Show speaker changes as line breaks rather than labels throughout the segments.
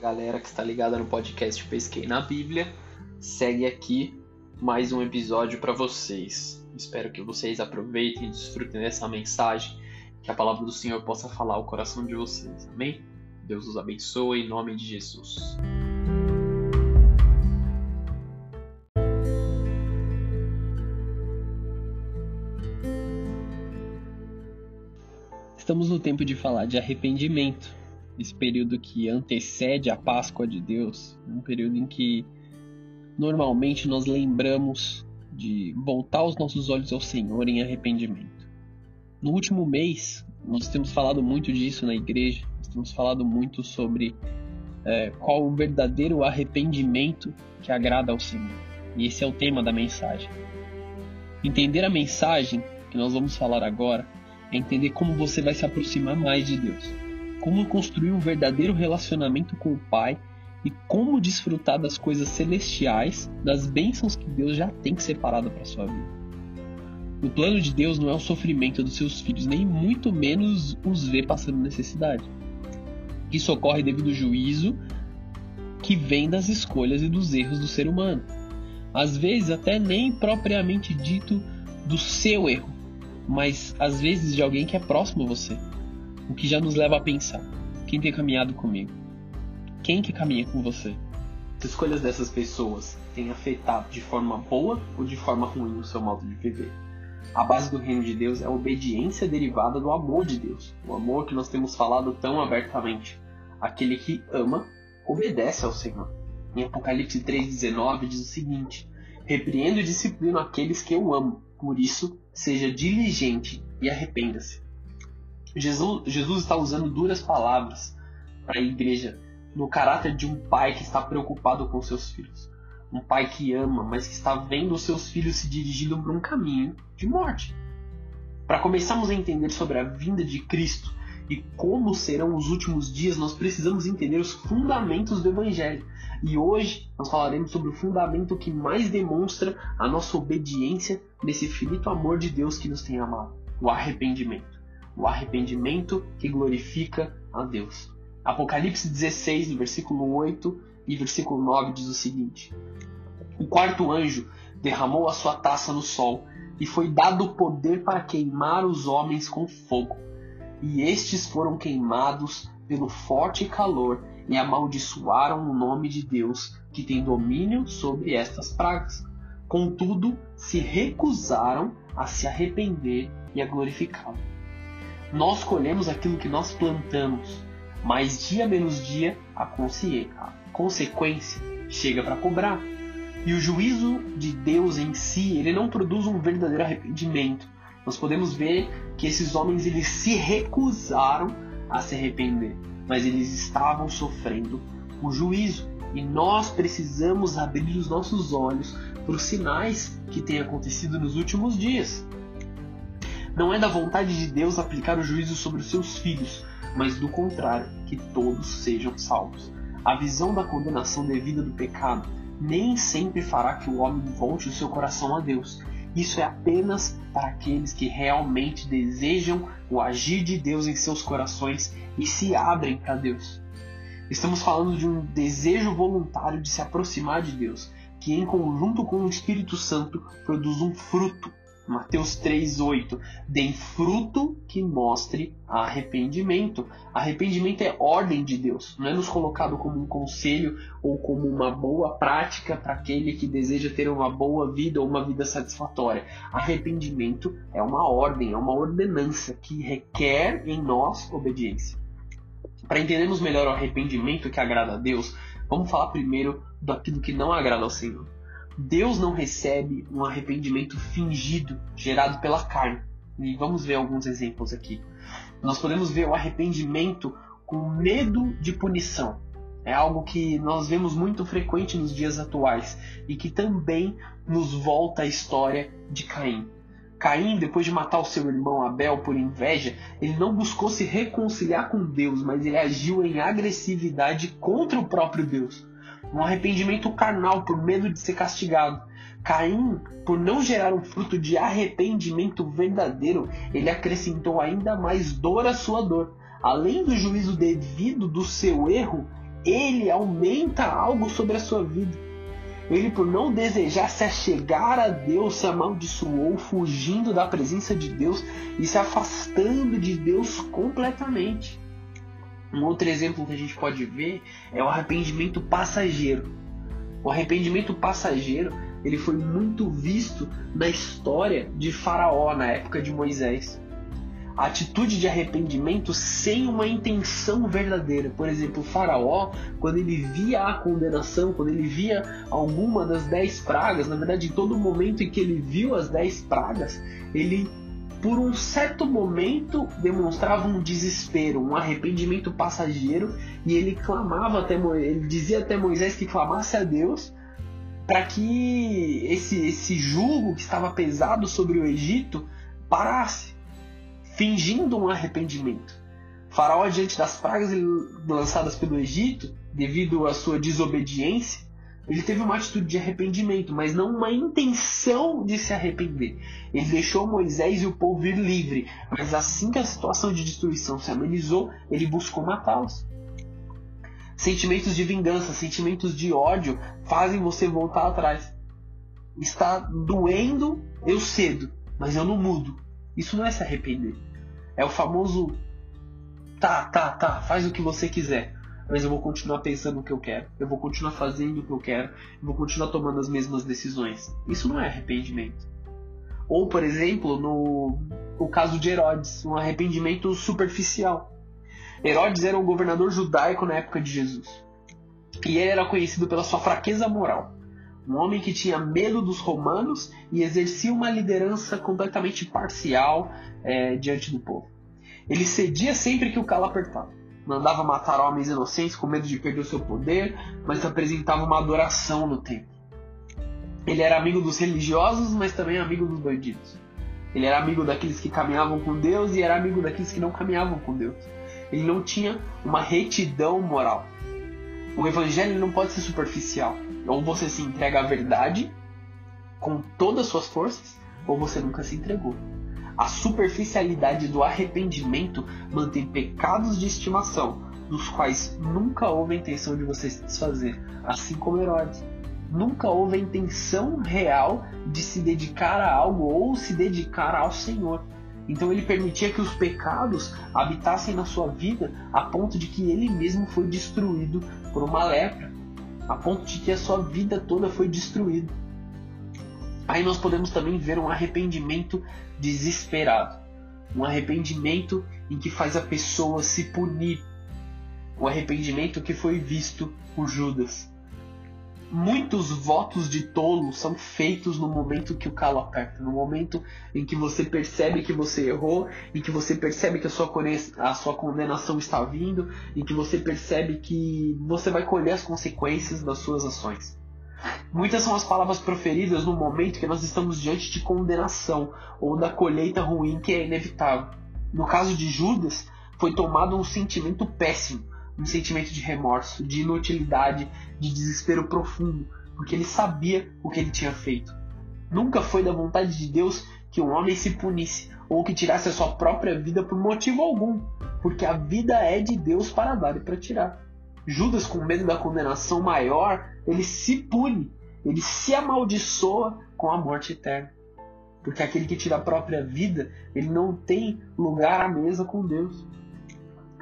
Galera que está ligada no podcast Pesquei na Bíblia. Segue aqui mais um episódio para vocês. Espero que vocês aproveitem e desfrutem dessa mensagem, que a palavra do Senhor possa falar ao coração de vocês. Amém? Deus os abençoe em nome de Jesus. Estamos no tempo de falar de arrependimento esse período que antecede a Páscoa de Deus, um período em que normalmente nós lembramos de voltar os nossos olhos ao Senhor em arrependimento. No último mês, nós temos falado muito disso na igreja, nós temos falado muito sobre é, qual o verdadeiro arrependimento que agrada ao Senhor. E esse é o tema da mensagem. Entender a mensagem que nós vamos falar agora é entender como você vai se aproximar mais de Deus como construir um verdadeiro relacionamento com o Pai e como desfrutar das coisas celestiais, das bênçãos que Deus já tem separado para sua vida. O plano de Deus não é o sofrimento dos seus filhos, nem muito menos os ver passando necessidade. Isso ocorre devido ao juízo que vem das escolhas e dos erros do ser humano. Às vezes, até nem propriamente dito do seu erro, mas às vezes de alguém que é próximo a você o que já nos leva a pensar: quem tem caminhado comigo? Quem que caminha com você? As escolhas dessas pessoas têm afetado de forma boa ou de forma ruim o seu modo de viver? A base do reino de Deus é a obediência derivada do amor de Deus, o amor que nós temos falado tão abertamente. Aquele que ama, obedece ao Senhor. Em Apocalipse 3,19 diz o seguinte: Repreendo e disciplino aqueles que eu amo, por isso, seja diligente e arrependa-se. Jesus, Jesus está usando duras palavras para a igreja no caráter de um pai que está preocupado com seus filhos. Um pai que ama, mas que está vendo os seus filhos se dirigindo para um caminho de morte. Para começarmos a entender sobre a vinda de Cristo e como serão os últimos dias, nós precisamos entender os fundamentos do Evangelho. E hoje nós falaremos sobre o fundamento que mais demonstra a nossa obediência nesse infinito amor de Deus que nos tem amado: o arrependimento o arrependimento que glorifica a Deus. Apocalipse 16, versículo 8 e versículo 9 diz o seguinte: O quarto anjo derramou a sua taça no sol, e foi dado o poder para queimar os homens com fogo. E estes foram queimados pelo forte calor e amaldiçoaram o nome de Deus, que tem domínio sobre estas pragas. Contudo, se recusaram a se arrepender e a glorificá-lo. Nós colhemos aquilo que nós plantamos, mas dia menos dia a, a consequência chega para cobrar. E o juízo de Deus em si, ele não produz um verdadeiro arrependimento. Nós podemos ver que esses homens eles se recusaram a se arrepender, mas eles estavam sofrendo o juízo. E nós precisamos abrir os nossos olhos para os sinais que têm acontecido nos últimos dias. Não é da vontade de Deus aplicar o juízo sobre os seus filhos, mas do contrário, que todos sejam salvos. A visão da condenação devida do pecado nem sempre fará que o homem volte o seu coração a Deus. Isso é apenas para aqueles que realmente desejam o agir de Deus em seus corações e se abrem para Deus. Estamos falando de um desejo voluntário de se aproximar de Deus, que em conjunto com o Espírito Santo produz um fruto Mateus 3:8, deem fruto que mostre arrependimento. Arrependimento é ordem de Deus, não é nos colocado como um conselho ou como uma boa prática para aquele que deseja ter uma boa vida ou uma vida satisfatória. Arrependimento é uma ordem, é uma ordenança que requer em nós obediência. Para entendermos melhor o arrependimento que agrada a Deus, vamos falar primeiro daquilo que não agrada ao Senhor. Deus não recebe um arrependimento fingido, gerado pela carne. E vamos ver alguns exemplos aqui. Nós podemos ver o arrependimento com medo de punição. É algo que nós vemos muito frequente nos dias atuais e que também nos volta à história de Caim. Caim, depois de matar o seu irmão Abel por inveja, ele não buscou se reconciliar com Deus, mas ele agiu em agressividade contra o próprio Deus um arrependimento carnal por medo de ser castigado. Caim, por não gerar um fruto de arrependimento verdadeiro, ele acrescentou ainda mais dor à sua dor. Além do juízo devido do seu erro, ele aumenta algo sobre a sua vida. Ele, por não desejar se achegar a Deus, se amaldiçoou, fugindo da presença de Deus e se afastando de Deus completamente. Um outro exemplo que a gente pode ver é o arrependimento passageiro. O arrependimento passageiro ele foi muito visto na história de Faraó na época de Moisés. A atitude de arrependimento sem uma intenção verdadeira. Por exemplo, Faraó, quando ele via a condenação, quando ele via alguma das dez pragas, na verdade, em todo momento em que ele viu as dez pragas, ele por um certo momento demonstrava um desespero, um arrependimento passageiro, e ele clamava até ele dizia até Moisés que clamasse a Deus para que esse esse jugo que estava pesado sobre o Egito parasse, fingindo um arrependimento. Faraó diante das pragas lançadas pelo Egito, devido à sua desobediência, ele teve uma atitude de arrependimento, mas não uma intenção de se arrepender. Ele deixou Moisés e o povo ir livre, mas assim que a situação de destruição se amenizou, ele buscou matá-los. Sentimentos de vingança, sentimentos de ódio fazem você voltar atrás. Está doendo, eu cedo, mas eu não mudo. Isso não é se arrepender. É o famoso tá, tá, tá, faz o que você quiser mas eu vou continuar pensando no que eu quero, eu vou continuar fazendo o que eu quero, eu vou continuar tomando as mesmas decisões. Isso não é arrependimento. Ou, por exemplo, no o caso de Herodes, um arrependimento superficial. Herodes era um governador judaico na época de Jesus. E ele era conhecido pela sua fraqueza moral. Um homem que tinha medo dos romanos e exercia uma liderança completamente parcial é, diante do povo. Ele cedia sempre que o calo apertava mandava matar homens inocentes com medo de perder o seu poder, mas apresentava uma adoração no templo. Ele era amigo dos religiosos, mas também amigo dos bandidos. Ele era amigo daqueles que caminhavam com Deus e era amigo daqueles que não caminhavam com Deus. Ele não tinha uma retidão moral. O evangelho não pode ser superficial. Ou você se entrega à verdade com todas as suas forças, ou você nunca se entregou. A superficialidade do arrependimento mantém pecados de estimação, dos quais nunca houve a intenção de você se desfazer, assim como Herodes. Nunca houve a intenção real de se dedicar a algo ou se dedicar ao Senhor. Então ele permitia que os pecados habitassem na sua vida a ponto de que ele mesmo foi destruído por uma lepra, a ponto de que a sua vida toda foi destruída. Aí nós podemos também ver um arrependimento desesperado, um arrependimento em que faz a pessoa se punir, o arrependimento que foi visto por Judas. Muitos votos de tolo são feitos no momento que o calo aperta, no momento em que você percebe que você errou, em que você percebe que a sua, a sua condenação está vindo, em que você percebe que você vai colher as consequências das suas ações. Muitas são as palavras proferidas no momento que nós estamos diante de condenação ou da colheita ruim que é inevitável. No caso de Judas, foi tomado um sentimento péssimo, um sentimento de remorso, de inutilidade, de desespero profundo, porque ele sabia o que ele tinha feito. Nunca foi da vontade de Deus que um homem se punisse ou que tirasse a sua própria vida por motivo algum, porque a vida é de Deus para dar e para tirar. Judas, com medo da condenação maior, ele se pune, ele se amaldiçoa com a morte eterna. Porque aquele que tira a própria vida, ele não tem lugar à mesa com Deus.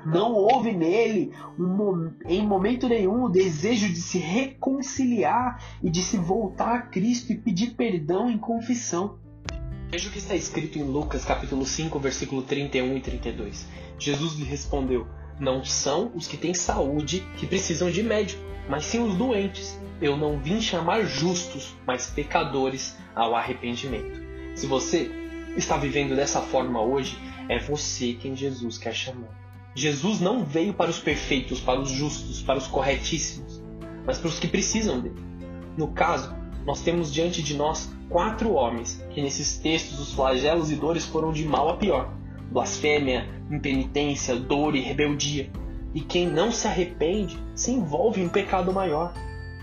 Não houve nele, um, em momento nenhum, o desejo de se reconciliar e de se voltar a Cristo e pedir perdão em confissão. Veja o que está escrito em Lucas capítulo 5, versículo 31 e 32. Jesus lhe respondeu: não são os que têm saúde que precisam de médico, mas sim os doentes. Eu não vim chamar justos, mas pecadores ao arrependimento. Se você está vivendo dessa forma hoje, é você quem Jesus quer chamar. Jesus não veio para os perfeitos, para os justos, para os corretíssimos, mas para os que precisam dele. No caso, nós temos diante de nós quatro homens que nesses textos os flagelos e dores foram de mal a pior blasfêmia, impenitência, dor e rebeldia. E quem não se arrepende se envolve em um pecado maior.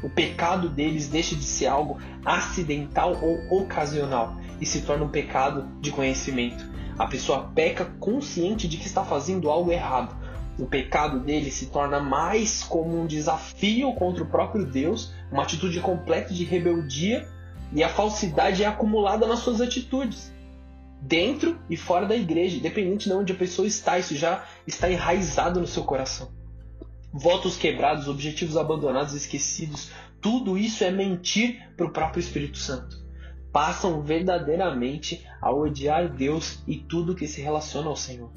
O pecado deles deixa de ser algo acidental ou ocasional e se torna um pecado de conhecimento. A pessoa peca consciente de que está fazendo algo errado,
O pecado dele se torna mais como um desafio contra o próprio Deus, uma atitude completa de rebeldia, e a falsidade é acumulada nas suas atitudes, dentro e fora da igreja, independente de onde a pessoa está, isso já está enraizado no seu coração. Votos quebrados, objetivos abandonados, esquecidos, tudo isso é mentir para o próprio Espírito Santo. Passam verdadeiramente a odiar Deus e tudo que se relaciona ao Senhor.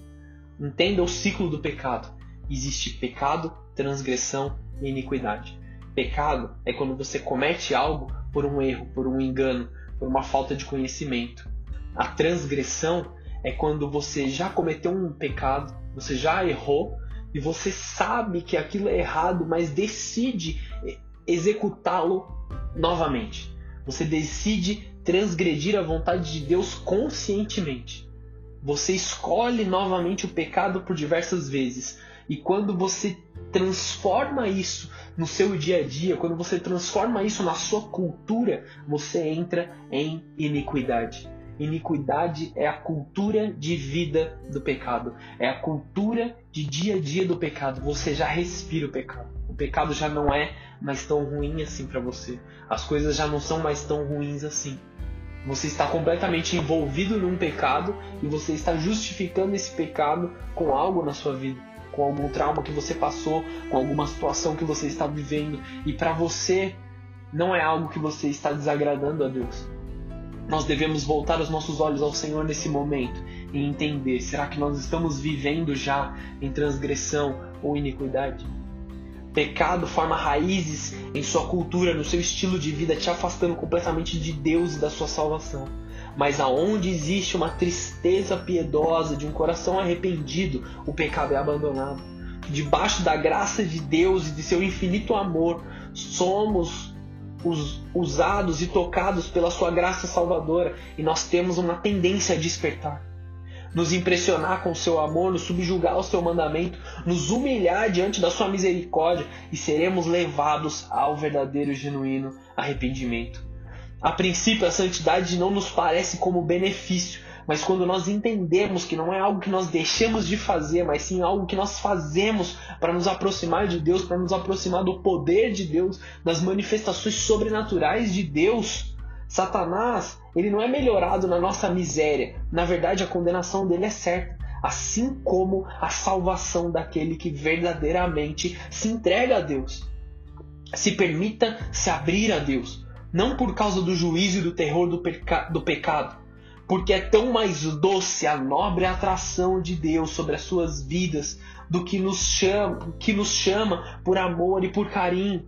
Entenda o ciclo do pecado. Existe pecado, transgressão e iniquidade. Pecado é quando você comete algo por um erro, por um engano, por uma falta de conhecimento. A transgressão é quando você já cometeu um pecado, você já errou e você sabe que aquilo é errado, mas decide executá-lo novamente. Você decide transgredir a vontade de Deus conscientemente. Você escolhe novamente o pecado por diversas vezes. E quando você transforma isso no seu dia a dia, quando você transforma isso na sua cultura, você entra em iniquidade. Iniquidade é a cultura de vida do pecado, é a cultura de dia a dia do pecado. Você já respira o pecado. O pecado já não é mais tão ruim assim para você. As coisas já não são mais tão ruins assim. Você está completamente envolvido num pecado e você está justificando esse pecado com algo na sua vida, com algum trauma que você passou, com alguma situação que você está vivendo e para você não é algo que você está desagradando a Deus. Nós devemos voltar os nossos olhos ao Senhor nesse momento e entender: será que nós estamos vivendo já em transgressão ou iniquidade? Pecado forma raízes em sua cultura, no seu estilo de vida, te afastando completamente de Deus e da sua salvação. Mas aonde existe uma tristeza piedosa de um coração arrependido, o pecado é abandonado. Debaixo da graça de Deus e de seu infinito amor, somos usados e tocados pela sua graça salvadora e nós temos uma tendência a despertar nos impressionar com o seu amor, nos subjugar ao seu mandamento, nos humilhar diante da sua misericórdia e seremos levados ao verdadeiro e genuíno arrependimento. A princípio, a santidade não nos parece como benefício, mas quando nós entendemos que não é algo que nós deixamos de fazer, mas sim algo que nós fazemos para nos aproximar de Deus, para nos aproximar do poder de Deus, das manifestações sobrenaturais de Deus, Satanás, ele não é melhorado na nossa miséria. Na verdade, a condenação dele é certa. Assim como a salvação daquele que verdadeiramente se entrega a Deus. Se permita se abrir a Deus. Não por causa do juízo e do terror do, peca do pecado, porque é tão mais doce a nobre atração de Deus sobre as suas vidas do que nos chama, que nos chama por amor e por carinho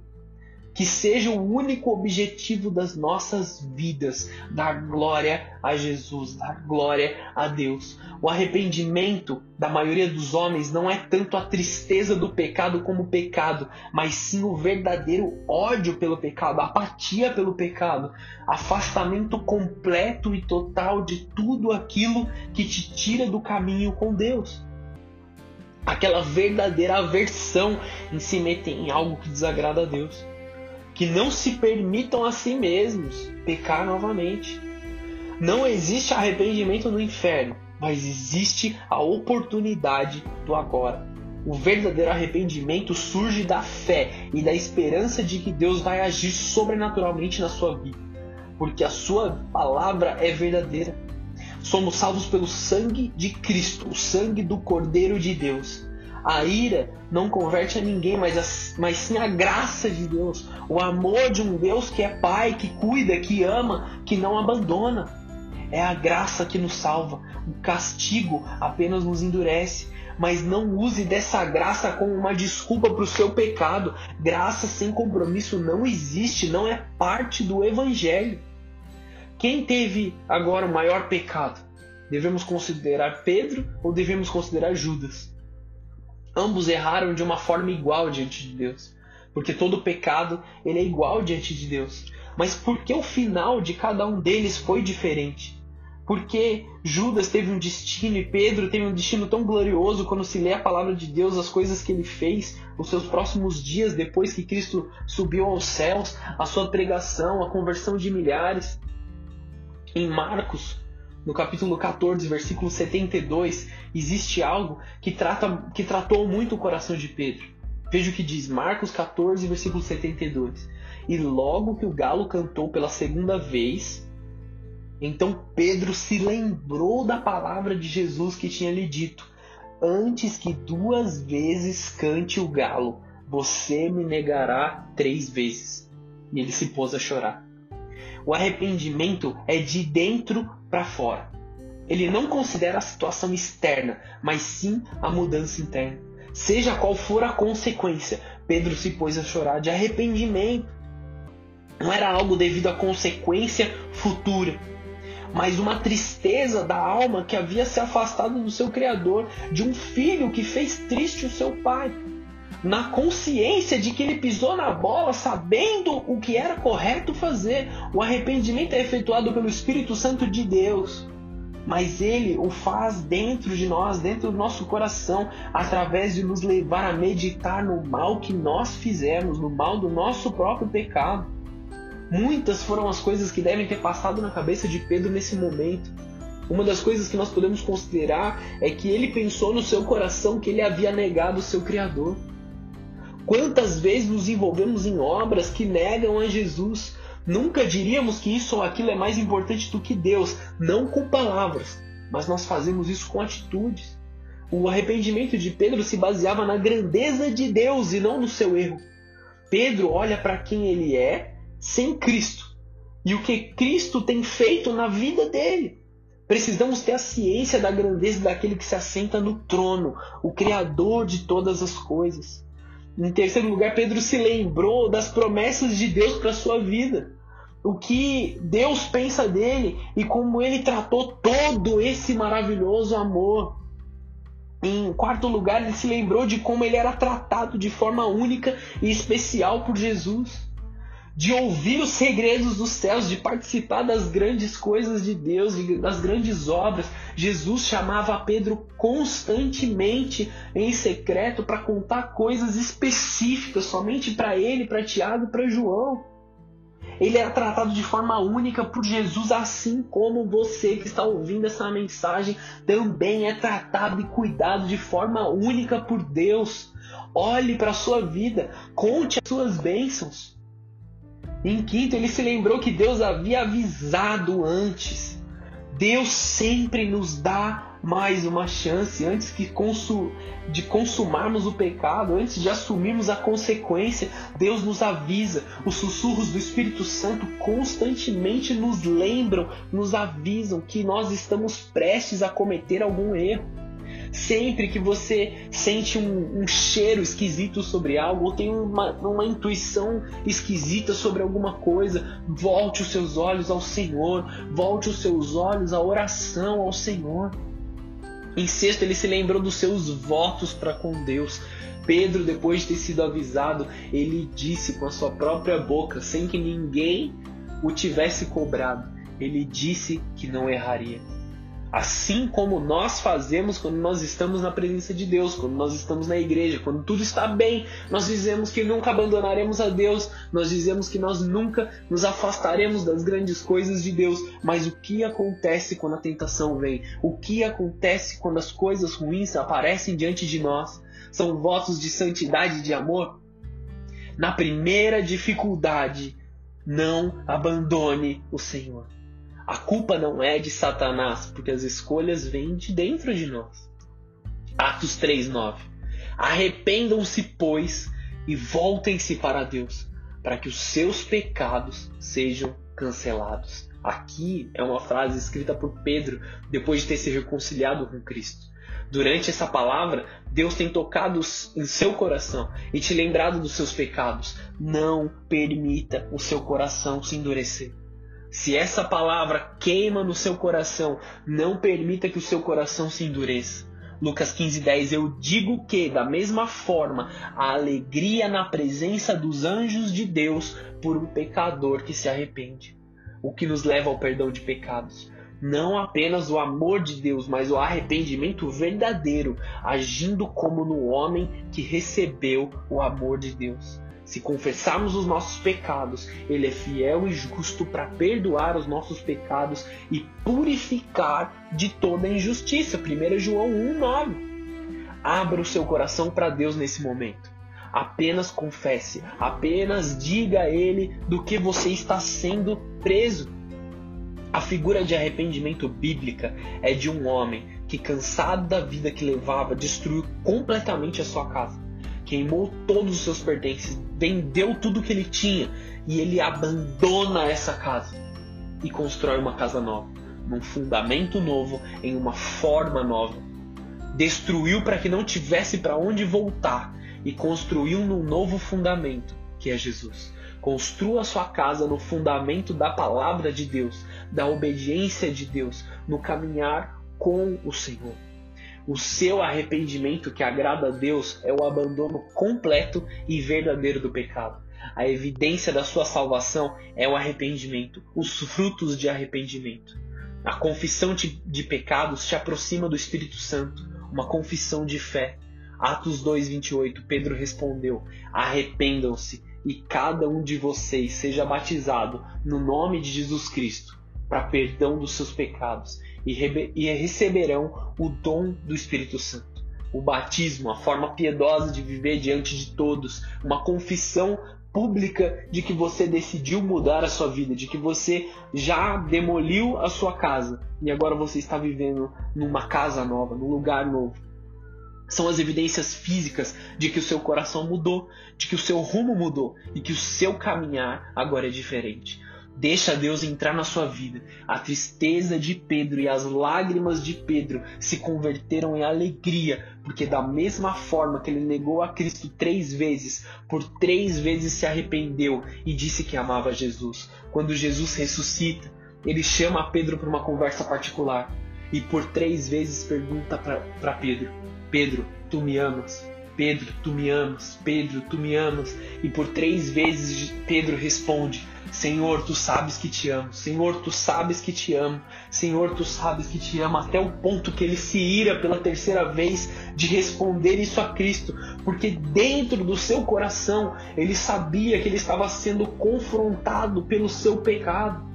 que seja o único objetivo das nossas vidas, dar glória a Jesus, dar glória a Deus. O arrependimento da maioria dos homens não é tanto a tristeza do pecado como o pecado, mas sim o verdadeiro ódio pelo pecado, apatia pelo pecado, afastamento completo e total de tudo aquilo que te tira do caminho com Deus aquela verdadeira aversão em se meter em algo que desagrada a Deus que não se permitam a si mesmos pecar novamente. Não existe arrependimento no inferno, mas existe a oportunidade do agora. O verdadeiro arrependimento surge da fé e da esperança de que Deus vai agir sobrenaturalmente na sua vida, porque a sua palavra é verdadeira. Somos salvos pelo sangue de Cristo, o sangue do Cordeiro de Deus. A ira não converte a ninguém, mas, a, mas sim a graça de Deus, o amor de um Deus que é Pai, que cuida, que ama, que não abandona. É a graça que nos salva. O castigo apenas nos endurece. Mas não use dessa graça como uma desculpa para o seu pecado. Graça sem compromisso não existe, não é parte do Evangelho. Quem teve agora o maior pecado? Devemos considerar Pedro ou devemos considerar Judas? Ambos erraram de uma forma igual diante de Deus, porque todo pecado ele é igual diante de Deus. Mas por que o final de cada um deles foi diferente? Porque Judas teve um destino e Pedro teve um destino tão glorioso quando se lê a palavra de Deus, as coisas que ele fez, os seus próximos dias depois que Cristo subiu aos céus, a sua pregação, a conversão de milhares. Em Marcos, no capítulo 14, versículo 72, existe algo que, trata, que tratou muito o coração de Pedro. Veja o que diz Marcos 14, versículo 72. E logo que o galo cantou pela segunda vez, então Pedro se lembrou da palavra de Jesus que tinha lhe dito: Antes que duas vezes cante o galo, você me negará três vezes. E ele se pôs a chorar. O arrependimento é de dentro para fora. Ele não considera a situação externa, mas sim a mudança interna. Seja qual for a consequência, Pedro se pôs a chorar de arrependimento. Não era algo devido à consequência futura, mas uma tristeza da alma que havia se afastado do seu Criador, de um filho que fez triste o seu pai na consciência de que ele pisou na bola, sabendo o que era correto fazer. O arrependimento é efetuado pelo Espírito Santo de Deus, mas ele o faz dentro de nós, dentro do nosso coração, através de nos levar a meditar no mal que nós fizemos, no mal do nosso próprio pecado. Muitas foram as coisas que devem ter passado na cabeça de Pedro nesse momento. Uma das coisas que nós podemos considerar é que ele pensou no seu coração que ele havia negado o seu Criador. Quantas vezes nos envolvemos em obras que negam a Jesus? Nunca diríamos que isso ou aquilo é mais importante do que Deus, não com palavras, mas nós fazemos isso com atitudes. O arrependimento de Pedro se baseava na grandeza de Deus e não no seu erro. Pedro olha para quem ele é sem Cristo e o que Cristo tem feito na vida dele. Precisamos ter a ciência da grandeza daquele que se assenta no trono, o Criador de todas as coisas. Em terceiro lugar, Pedro se lembrou das promessas de Deus para sua vida. O que Deus pensa dele e como ele tratou todo esse maravilhoso amor. Em quarto lugar, ele se lembrou de como ele era tratado de forma única e especial por Jesus de ouvir os segredos dos céus, de participar das grandes coisas de Deus, das grandes obras. Jesus chamava Pedro constantemente em secreto para contar coisas específicas somente para ele, para Tiago e para João. Ele era tratado de forma única por Jesus, assim como você que está ouvindo essa mensagem também é tratado e cuidado de forma única por Deus. Olhe para a sua vida, conte as suas bênçãos. Em quinto, ele se lembrou que Deus havia avisado antes. Deus sempre nos dá mais uma chance antes que consu de consumarmos o pecado, antes de assumirmos a consequência. Deus nos avisa. Os sussurros do Espírito Santo constantemente nos lembram, nos avisam que nós estamos prestes a cometer algum erro. Sempre que você sente um, um cheiro esquisito sobre algo ou tem uma, uma intuição esquisita sobre alguma coisa, volte os seus olhos ao Senhor, volte os seus olhos à oração ao Senhor. Em sexto, ele se lembrou dos seus votos para com Deus. Pedro, depois de ter sido avisado, ele disse com a sua própria boca, sem que ninguém o tivesse cobrado, ele disse que não erraria. Assim como nós fazemos quando nós estamos na presença de Deus, quando nós estamos na igreja, quando tudo está bem, nós dizemos que nunca abandonaremos a Deus, nós dizemos que nós nunca nos afastaremos das grandes coisas de Deus. Mas o que acontece quando a tentação vem? O que acontece quando as coisas ruins aparecem diante de nós? São votos de santidade e de amor? Na primeira dificuldade, não abandone o Senhor. A culpa não é de Satanás, porque as escolhas vêm de dentro de nós. Atos 3:9. Arrependam-se, pois, e voltem-se para Deus, para que os seus pecados sejam cancelados. Aqui é uma frase escrita por Pedro depois de ter se reconciliado com Cristo. Durante essa palavra, Deus tem tocado em seu coração e te lembrado dos seus pecados. Não permita o seu coração se endurecer. Se essa palavra queima no seu coração, não permita que o seu coração se endureça. Lucas 15:10 Eu digo que, da mesma forma, a alegria na presença dos anjos de Deus por um pecador que se arrepende, o que nos leva ao perdão de pecados. Não apenas o amor de Deus, mas o arrependimento verdadeiro, agindo como no homem que recebeu o amor de Deus. Se confessarmos os nossos pecados, Ele é fiel e justo para perdoar os nossos pecados e purificar de toda injustiça. 1 João 1,9. Abra o seu coração para Deus nesse momento. Apenas confesse, apenas diga a Ele do que você está sendo preso. A figura de arrependimento bíblica é de um homem que, cansado da vida que levava, destruiu completamente a sua casa queimou todos os seus pertences, vendeu tudo que ele tinha e ele abandona essa casa e constrói uma casa nova, num fundamento novo, em uma forma nova. Destruiu para que não tivesse para onde voltar e construiu num novo fundamento, que é Jesus. Construa sua casa no fundamento da palavra de Deus, da obediência de Deus, no caminhar com o Senhor. O seu arrependimento que agrada a Deus é o abandono completo e verdadeiro do pecado. A evidência da sua salvação é o arrependimento, os frutos de arrependimento. A confissão de pecados te aproxima do Espírito Santo, uma confissão de fé. Atos 2:28, Pedro respondeu: Arrependam-se e cada um de vocês seja batizado no nome de Jesus Cristo para perdão dos seus pecados e, receberão o dom do Espírito Santo. O batismo, a forma piedosa de viver diante de todos, uma confissão pública de que você decidiu mudar a sua vida, de que você já demoliu a sua casa e agora você está vivendo numa casa nova, num lugar novo. São as evidências físicas de que o seu coração mudou, de que o seu rumo mudou e que o seu caminhar agora é diferente. Deixa Deus entrar na sua vida. A tristeza de Pedro e as lágrimas de Pedro se converteram em alegria, porque da mesma forma que ele negou a Cristo três vezes, por três vezes se arrependeu e disse que amava Jesus. Quando Jesus ressuscita, ele chama Pedro para uma conversa particular e por três vezes pergunta para Pedro: Pedro, tu me amas? Pedro, tu me amas? Pedro, tu me amas? E por três vezes Pedro responde: Senhor, tu sabes que te amo. Senhor, tu sabes que te amo. Senhor, tu sabes que te amo. Até o ponto que ele se ira pela terceira vez de responder isso a Cristo, porque dentro do seu coração ele sabia que ele estava sendo confrontado pelo seu pecado.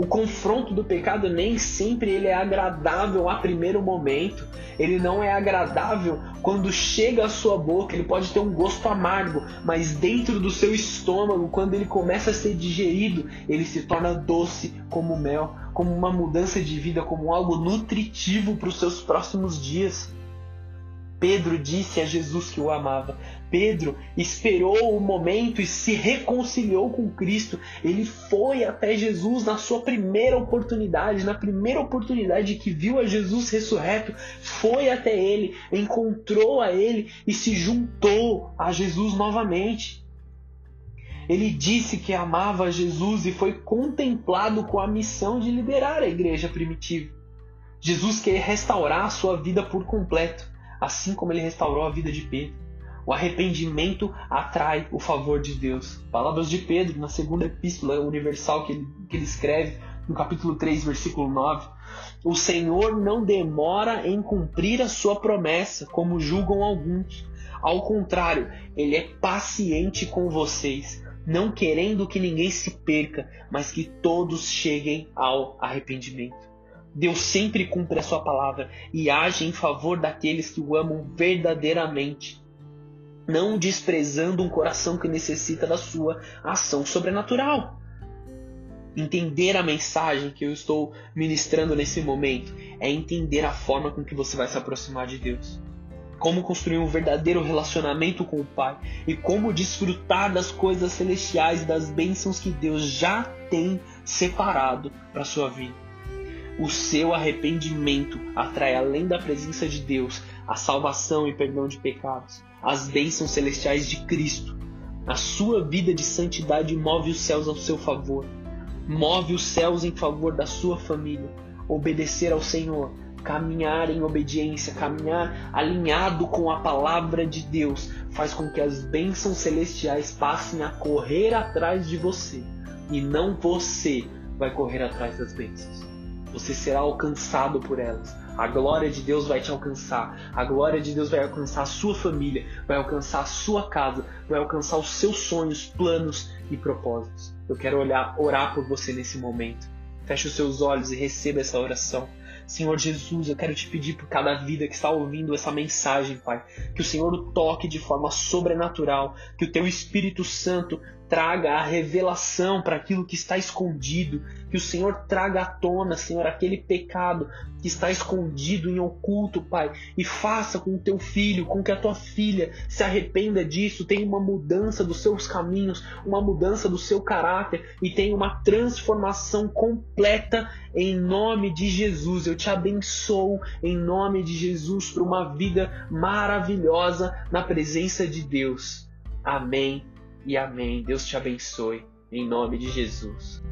O confronto do pecado nem sempre ele é agradável a primeiro momento. Ele não é agradável quando chega à sua boca, ele pode ter um gosto amargo, mas dentro do seu estômago, quando ele começa a ser digerido, ele se torna doce como mel, como uma mudança de vida, como algo nutritivo para os seus próximos dias. Pedro disse a Jesus que o amava. Pedro esperou o momento e se reconciliou com Cristo. Ele foi até Jesus na sua primeira oportunidade, na primeira oportunidade que viu a Jesus ressurreto, foi até ele, encontrou a ele e se juntou a Jesus novamente. Ele disse que amava Jesus e foi contemplado com a missão de liderar a igreja primitiva. Jesus quer restaurar a sua vida por completo assim como ele restaurou a vida de Pedro. O arrependimento atrai o favor de Deus. Palavras de Pedro na segunda epístola universal que ele, que ele escreve, no capítulo 3, versículo 9. O Senhor não demora em cumprir a sua promessa, como julgam alguns. Ao contrário, ele é paciente com vocês, não querendo que ninguém se perca, mas que todos cheguem ao arrependimento. Deus sempre cumpre a sua palavra e age em favor daqueles que o amam verdadeiramente, não desprezando um coração que necessita da sua ação sobrenatural. Entender a mensagem que eu estou ministrando nesse momento é entender a forma com que você vai se aproximar de Deus. Como construir um verdadeiro relacionamento com o Pai e como desfrutar das coisas celestiais, das bênçãos que Deus já tem separado para sua vida. O seu arrependimento atrai além da presença de Deus a salvação e perdão de pecados, as bênçãos celestiais de Cristo. A sua vida de santidade move os céus ao seu favor, move os céus em favor da sua família. Obedecer ao Senhor, caminhar em obediência, caminhar alinhado com a palavra de Deus, faz com que as bênçãos celestiais passem a correr atrás de você e não você vai correr atrás das bênçãos. Você será alcançado por elas. A glória de Deus vai te alcançar. A glória de Deus vai alcançar a sua família, vai alcançar a sua casa, vai alcançar os seus sonhos, planos e propósitos. Eu quero olhar, orar por você nesse momento. Feche os seus olhos e receba essa oração. Senhor Jesus, eu quero te pedir por cada vida que está ouvindo essa mensagem, Pai, que o Senhor o toque de forma sobrenatural, que o teu Espírito Santo traga a revelação para aquilo que está escondido, que o Senhor traga à tona, Senhor, aquele pecado que está escondido em oculto, Pai, e faça com o teu filho, com que a tua filha se arrependa disso, tenha uma mudança dos seus caminhos, uma mudança do seu caráter e tenha uma transformação completa em nome de Jesus. Eu te abençoo em nome de Jesus para uma vida maravilhosa na presença de Deus. Amém e amém. Deus te abençoe, em nome de Jesus.